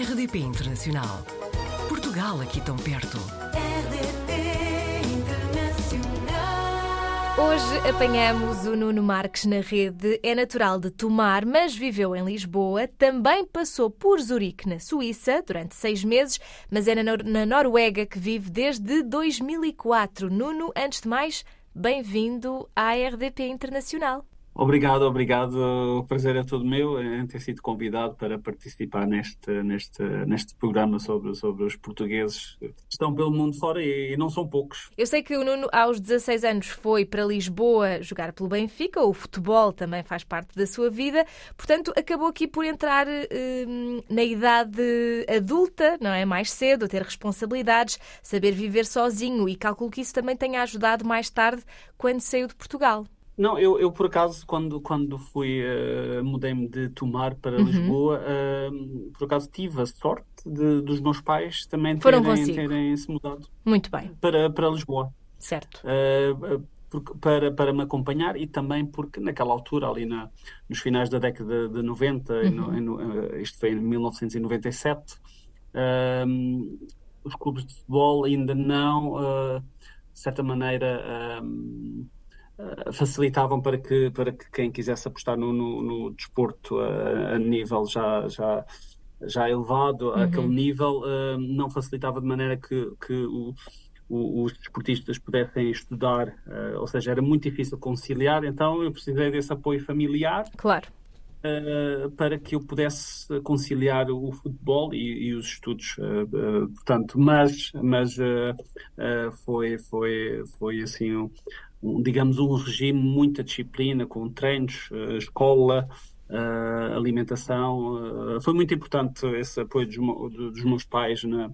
RDP Internacional. Portugal aqui tão perto. RDP Internacional. Hoje apanhamos o Nuno Marques na rede. É natural de Tomar, mas viveu em Lisboa. Também passou por Zurique, na Suíça, durante seis meses, mas é na, Nor na Noruega que vive desde 2004. Nuno, antes de mais, bem-vindo à RDP Internacional. Obrigado, obrigado. O prazer é todo meu em ter sido convidado para participar neste, neste, neste programa sobre, sobre os portugueses que estão pelo mundo fora e, e não são poucos. Eu sei que o Nuno, aos 16 anos, foi para Lisboa jogar pelo Benfica, o futebol também faz parte da sua vida, portanto, acabou aqui por entrar hum, na idade adulta, não é? Mais cedo, ter responsabilidades, saber viver sozinho e calculo que isso também tenha ajudado mais tarde quando saiu de Portugal. Não, eu, eu por acaso, quando, quando fui, uh, mudei-me de Tomar para Uhum. Lisboa, uh, por acaso tive a sorte de, dos meus pais também Foram terem, consigo. terem se mudado Muito bem, para, para Lisboa. certo. Uh, para, para me acompanhar e também porque naquela altura, ali na, nos finais da década de 90, e no- no- isto foi em 1997, um, os clubes de futebol ainda não, de certa maneira, uh, facilitavam para que, para que quem quisesse apostar no, no, no desporto a, a nível já, já, já elevado, àquele nível, uh, não facilitava de maneira que, que o, o- os desportistas pudessem estudar, uh, ou seja, era muito difícil conciliar, então eu precisei desse apoio familiar Claro. uh, para que eu pudesse conciliar o futebol e, e os estudos, portanto, mas, mas foi, foi, foi assim, um, um, digamos, um regime, muita disciplina, com treinos, uh, escola, uh, alimentação, uh, foi muito importante esse apoio dos, meus pais na,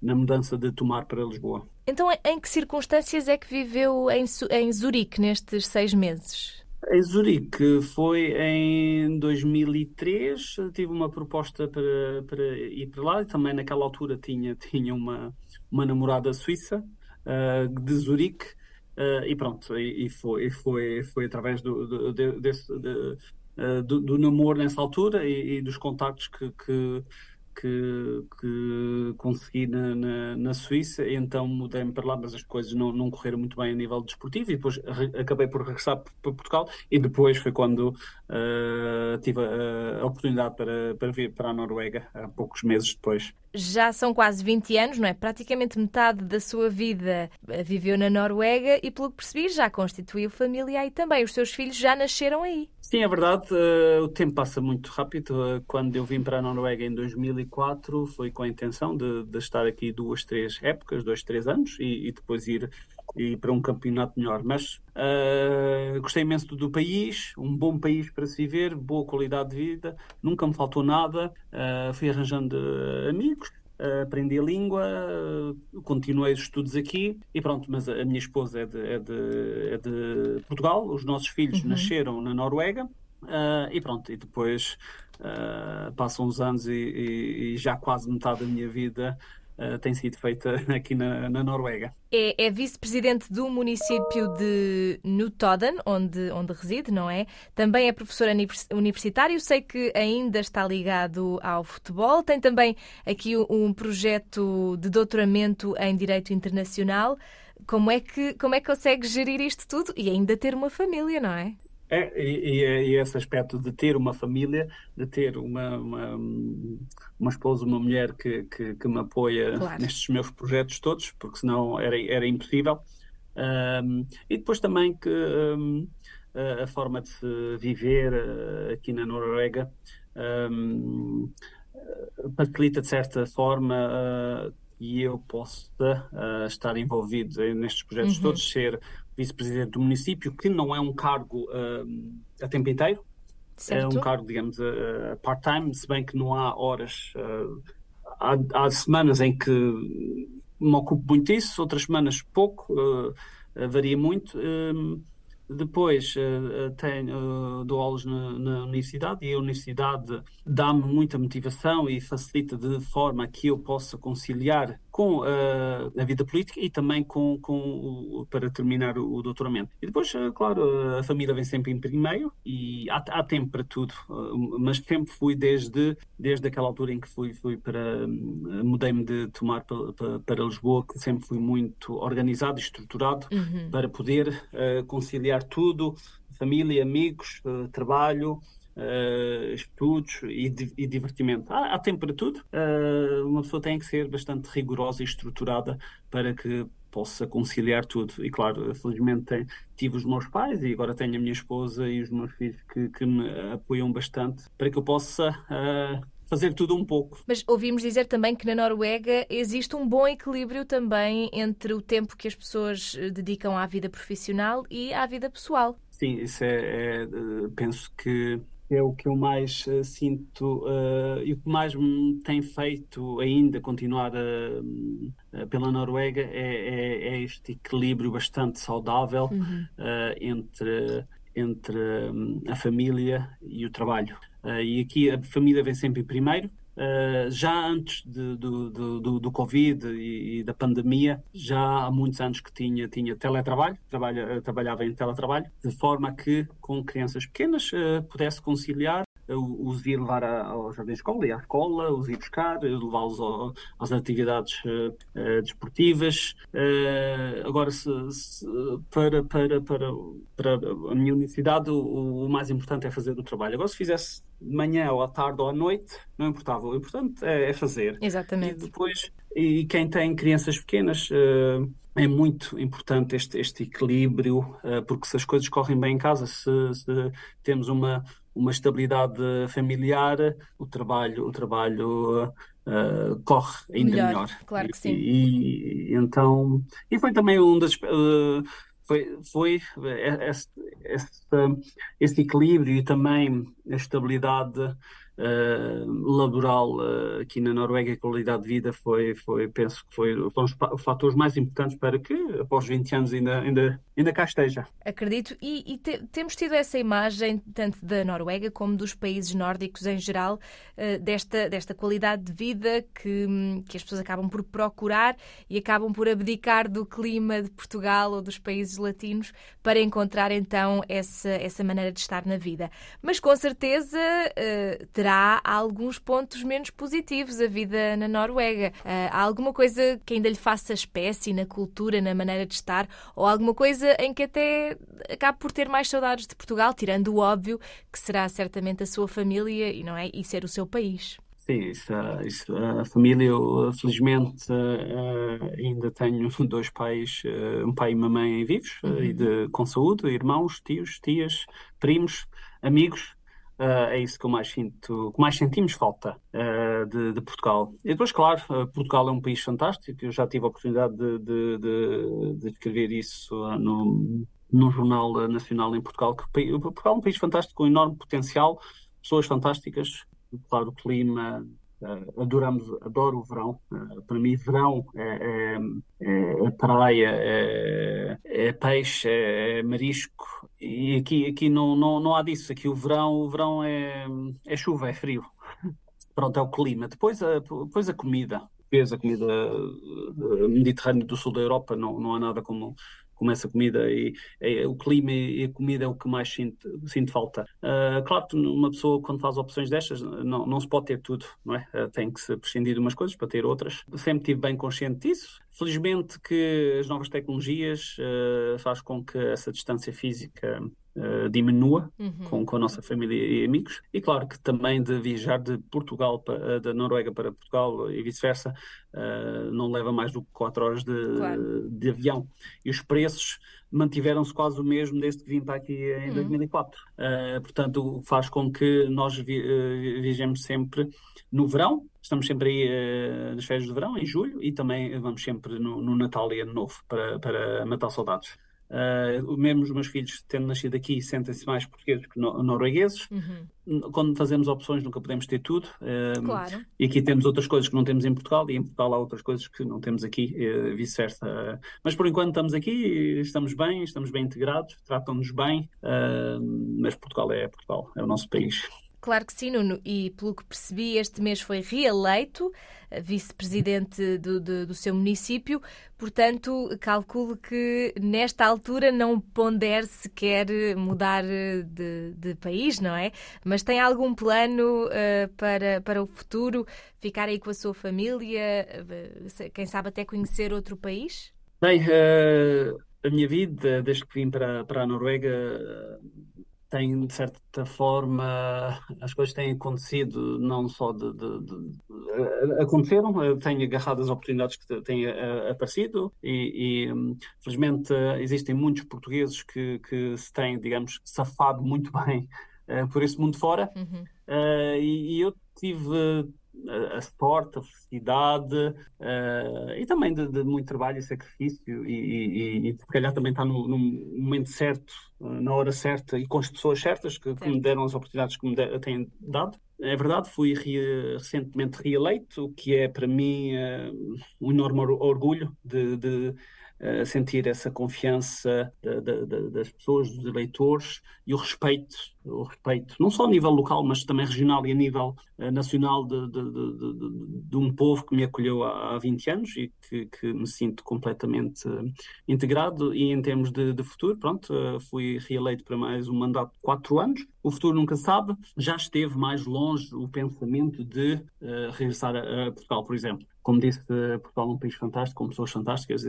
na mudança de Tomar para Lisboa. Então, em- que circunstâncias é que viveu em, em Zurique nestes seis meses? Em Zurique foi em 2003, tive uma proposta para, para ir para lá e também naquela altura tinha, tinha uma, uma namorada suíça ah, de Zurique ah, e pronto, e, e foi, foi, foi através do, do, de- desse, de, ah, do, do namoro nessa altura e, e dos contactos que, que, que, que consegui na, na, na Suíça, e então mudei-me para lá, mas as coisas não, não correram muito bem a nível desportivo, e depois re- acabei por regressar para Portugal, e depois foi quando ah, tive a, a oportunidade para, para vir para a Noruega, há poucos meses depois. Já são quase 20 anos, não é? Praticamente metade da sua vida eh, viveu na Noruega e, pelo que percebi, já constituiu família aí também. Os seus filhos já nasceram aí. Sim, é verdade, eh, o tempo passa muito rápido. Eh, quando eu vim para a Noruega em 2004, foi com a intenção de, de estar aqui duas, três épocas, dois, três anos, e, e depois ir, ir para um campeonato melhor. Mas eh, gostei imenso do, do país, um bom país para se viver, boa qualidade de vida, nunca me faltou nada. Eh, fui arranjando amigos. eh, aprendi a língua, eh, continuei os estudos aqui e pronto, mas a a minha esposa é de, é de, é de Portugal, os nossos filhos nasceram na Noruega e pronto, e depois passam uns anos e, e- e já quase metade da minha vida ah, tem sido feita aqui na, na Noruega. É, é vice-presidente do município de Notodden, onde, onde reside, não é? Também é professor univers- universitário. Sei que ainda está ligado ao futebol. Tem também aqui um projeto de doutoramento em Direito Internacional. Como é que, como é que consegue gerir isto tudo e ainda ter uma família, não é? É, e, e- e esse aspecto de ter uma família, de ter uma, uma, uma esposa, uma mulher que, que, que me apoia Claro. nestes meus projetos todos, porque senão era, era impossível. Ahm, e depois também que ahm, a, a forma de se viver ah, aqui na Noruega ahm, facilita de certa forma ah, e eu possa ah, estar envolvido nestes projetos Uhum. todos, ser vice-presidente do município, que não é um cargo ah, a tempo inteiro, é Certo? um cargo, digamos, a part-time, se bem que não há horas. ah, há, há semanas em que me ocupo muito disso, outras semanas pouco, ah, ah, varia muito. Hum, depois ah, tenho, ah, dou aulas na, na universidade e a universidade dá-me muita motivação e facilita de forma que eu possa conciliar com uh, a vida política e também com, com para terminar o, o doutoramento. E depois, uh, claro, a família vem sempre em primeiro e há, há tempo para tudo, uh, mas sempre fui desde, desde aquela altura em que fui, fui para, mudei-me de tomar para, para, para, Lisboa, que sempre fui muito organizado e estruturado uhum. para poder conciliar tudo, família, amigos, trabalho, uh, estudos e, e divertimento. Há, há, tempo para tudo. Uh, uma pessoa tem que ser bastante rigorosa e estruturada para que possa conciliar tudo. E claro, felizmente tem, tive os meus pais e agora tenho a minha esposa e os meus filhos que, que me apoiam bastante para que eu possa uh, fazer tudo um pouco. Mas ouvimos dizer também que na Noruega existe um bom equilíbrio também entre o tempo que as pessoas dedicam à vida profissional e à vida pessoal. Sim, isso é, é penso que é o que eu mais uh, sinto uh, e o que mais me tem feito ainda continuar uh, pela Noruega é, é, é, este equilíbrio bastante saudável uhum. entre, entre um, a família e o trabalho. e aqui a família vem sempre primeiro, Uh, já antes de, do, do, do, Covid e, e, da pandemia, já há muitos anos que tinha, tinha teletrabalho, trabalha, trabalhava em teletrabalho, de forma que com crianças pequenas uh, pudesse conciliar os ir levar ao jardim de escola e à escola, os ir buscar, levá-los às atividades uh, desportivas. Uh, agora, se, se, para, para, para, para a minha universidade, o, o, mais importante é fazer o trabalho. Agora, se fizesse de manhã ou à tarde ou à noite, não importava. O importante é, é fazer. Exatamente. E depois, e quem tem crianças pequenas. Uh, é muito importante este, este equilíbrio, porque se as coisas correm bem em casa, se, se temos uma, uma estabilidade familiar, o trabalho, o trabalho uh, corre ainda melhor. melhor. Claro que sim. E, e, então, e foi também um das. Uh, foi, foi esse, esse, esse equilíbrio e também a estabilidade uh, laboral uh, aqui na Noruega, a qualidade de vida foi, foi penso que foi, foram os fatores mais importantes para que, após 20 anos, ainda, ainda, ainda cá esteja. Acredito, e, e te, temos tido essa imagem, tanto da Noruega como dos países nórdicos em geral, uh, desta, desta qualidade de vida que, que as pessoas acabam por procurar e acabam por abdicar do clima de Portugal ou dos países latinos para encontrar então essa, essa maneira de estar na vida. Mas com certeza terá há alguns pontos menos positivos a vida na Noruega. Ah, há alguma coisa que ainda lhe faça espécie na cultura, na maneira de estar, ou alguma coisa em que até acabe por ter mais saudades de Portugal, tirando o óbvio que será certamente a sua família e não é e ser o seu país. Sim, isso, isso, a família, eu, felizmente, ainda tenho dois pais, um pai e uma mãe vivos, uhum. e de, com saúde, irmãos, tios, tias, primos, amigos. Uh, é isso que eu mais sinto, que mais sentimos falta uh, de, de, Portugal. E depois, claro, uh, Portugal é um país fantástico. Eu já tive a oportunidade de, de, de, de escrever isso no, no Jornal Nacional em Portugal. Que Portugal é um país fantástico, com enorme potencial, pessoas fantásticas, claro, o clima, Uh, adoramos, adoro o verão. Uh, para mim, verão é, é, é praia, é, é peixe, é, é, marisco. E aqui, aqui não, não, não há disso. Aqui o verão, o verão é, é chuva, é frio. Pronto, é o clima. Depois a, depois a comida. A comida mediterrânea do sul da Europa não, não há nada como, como essa comida e, e, o clima e a comida é o que mais sinto, sinto falta. Uh, claro que uma pessoa quando faz opções destas não, não se pode ter tudo, não é? Uh, tem que se prescindir de umas coisas para ter outras. Sempre estive bem consciente disso. Felizmente que as novas tecnologias uh, faz com que essa distância física uh, diminua uhum. com, com a nossa família e amigos. E claro que também de viajar de Portugal, para, da Noruega para Portugal e vice-versa, uh, não leva mais do que 4 horas de, claro. de avião. E os preços mantiveram-se quase o mesmo desde que vim para aqui em uhum. 2004. Uh, portanto, faz com que nós vi, uh, viajemos sempre no verão, estamos sempre aí uh, nas férias de verão, em julho, e também vamos sempre no, no Natal e Ano Novo para, para matar saudades. Uh, mesmo os meus filhos, tendo nascido aqui, sentem-se mais portugueses que no noruegueses. Uhum. Quando fazemos opções, nunca podemos ter tudo. Uh, claro. E aqui temos outras coisas que não temos em Portugal, e em Portugal há outras coisas que não temos aqui, uh, vice-versa. mas por enquanto estamos aqui, estamos bem, estamos bem integrados, tratam-nos bem. mas Portugal é Portugal, é o nosso país. Claro que sim, Nuno. E pelo que percebi, este mês foi reeleito eh, vice-presidente do, do, do, seu município. Portanto, calculo que nesta altura não pondere sequer mudar de, de país, não é? Mas tem algum plano uh, para, para o futuro? Ficar aí com a sua família? Quem sabe até conhecer outro país? Bem, uh, a minha vida, desde que vim para, para a Noruega, tem, de certa forma, as coisas têm acontecido, não só de, de, de aconteceram, têm agarrado as oportunidades que têm aparecido e, e felizmente existem muitos portugueses que, que se têm, digamos, safado muito bem por esse mundo fora. Uhum. Uh, e, e, eu tive a sorte, a felicidade uh, e também de, de, muito trabalho e sacrifício e, e, e se calhar também está no, no momento certo, uh, na hora certa e com as pessoas certas que, que me deram as oportunidades que me de, têm dado. É verdade, fui re, recentemente reeleito, o que é para mim uh, um enorme orgulho de, de sentir essa confiança de, de, de, das pessoas, dos eleitores e o respeito, o respeito, não só a nível local, mas também regional e a nível uh, nacional de, um povo que me acolheu há, há 20 anos e que, que me sinto completamente uh, integrado. E em termos de, futuro, pronto, uh, fui reeleito para mais um mandato de 4 anos. O futuro nunca sabe, já esteve mais longe o pensamento de regressar a, a Portugal, por exemplo como disse, Portugal é um país fantástico, com pessoas fantásticas,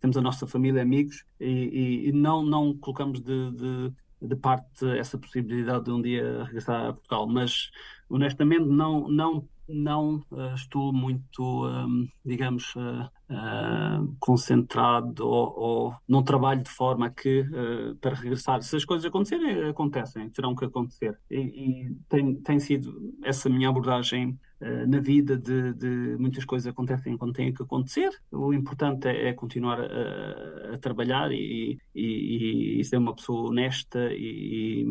temos a nossa família, amigos, e, e, não, não colocamos de, de, de, parte essa possibilidade de um dia regressar a Portugal, mas honestamente não, não, não uh, estou muito, um, digamos, uh, uh, concentrado ou, ou, não trabalho de forma que para regressar, se as coisas acontecerem, acontecem, terão que acontecer. E, e tem, tem sido essa minha abordagem eh, na vida de, de, muitas coisas acontecem quando têm que acontecer. O importante é, é continuar a, a trabalhar e, e, e, ser uma pessoa honesta e,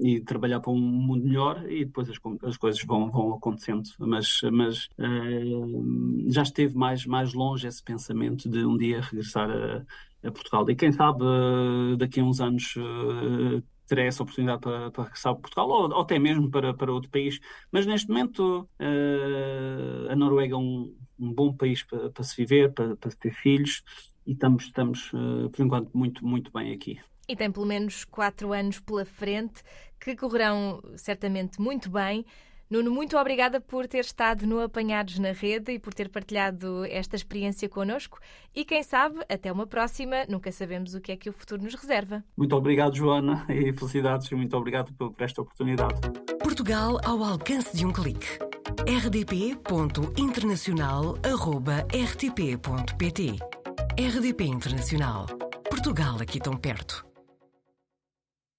e, trabalhar para um mundo melhor e depois as, as coisas vão, vão acontecendo. Mas, mas uh, já esteve mais, mais longe esse pensamento de um dia regressar a, a Portugal. E quem sabe daqui a uns anos terei essa oportunidade para, para regressar a Portugal ou, ou, até mesmo para, para outro país. Mas neste momento uh, a Noruega é um, um bom país para, para se viver, para, para, ter filhos e estamos, estamos uh, por enquanto, muito, muito bem aqui. E tem pelo menos quatro anos pela frente que correrão certamente muito bem. Nuno, muito obrigada por ter estado no Apanhados na Rede e por ter partilhado esta experiência connosco. E quem sabe, até uma próxima, nunca sabemos o que é que o futuro nos reserva. Muito obrigado, Joana, e felicidades e muito obrigado por esta oportunidade. Portugal ao alcance de um clique. rdp.internacional.rtp.pt RDP Internacional. Portugal aqui tão perto.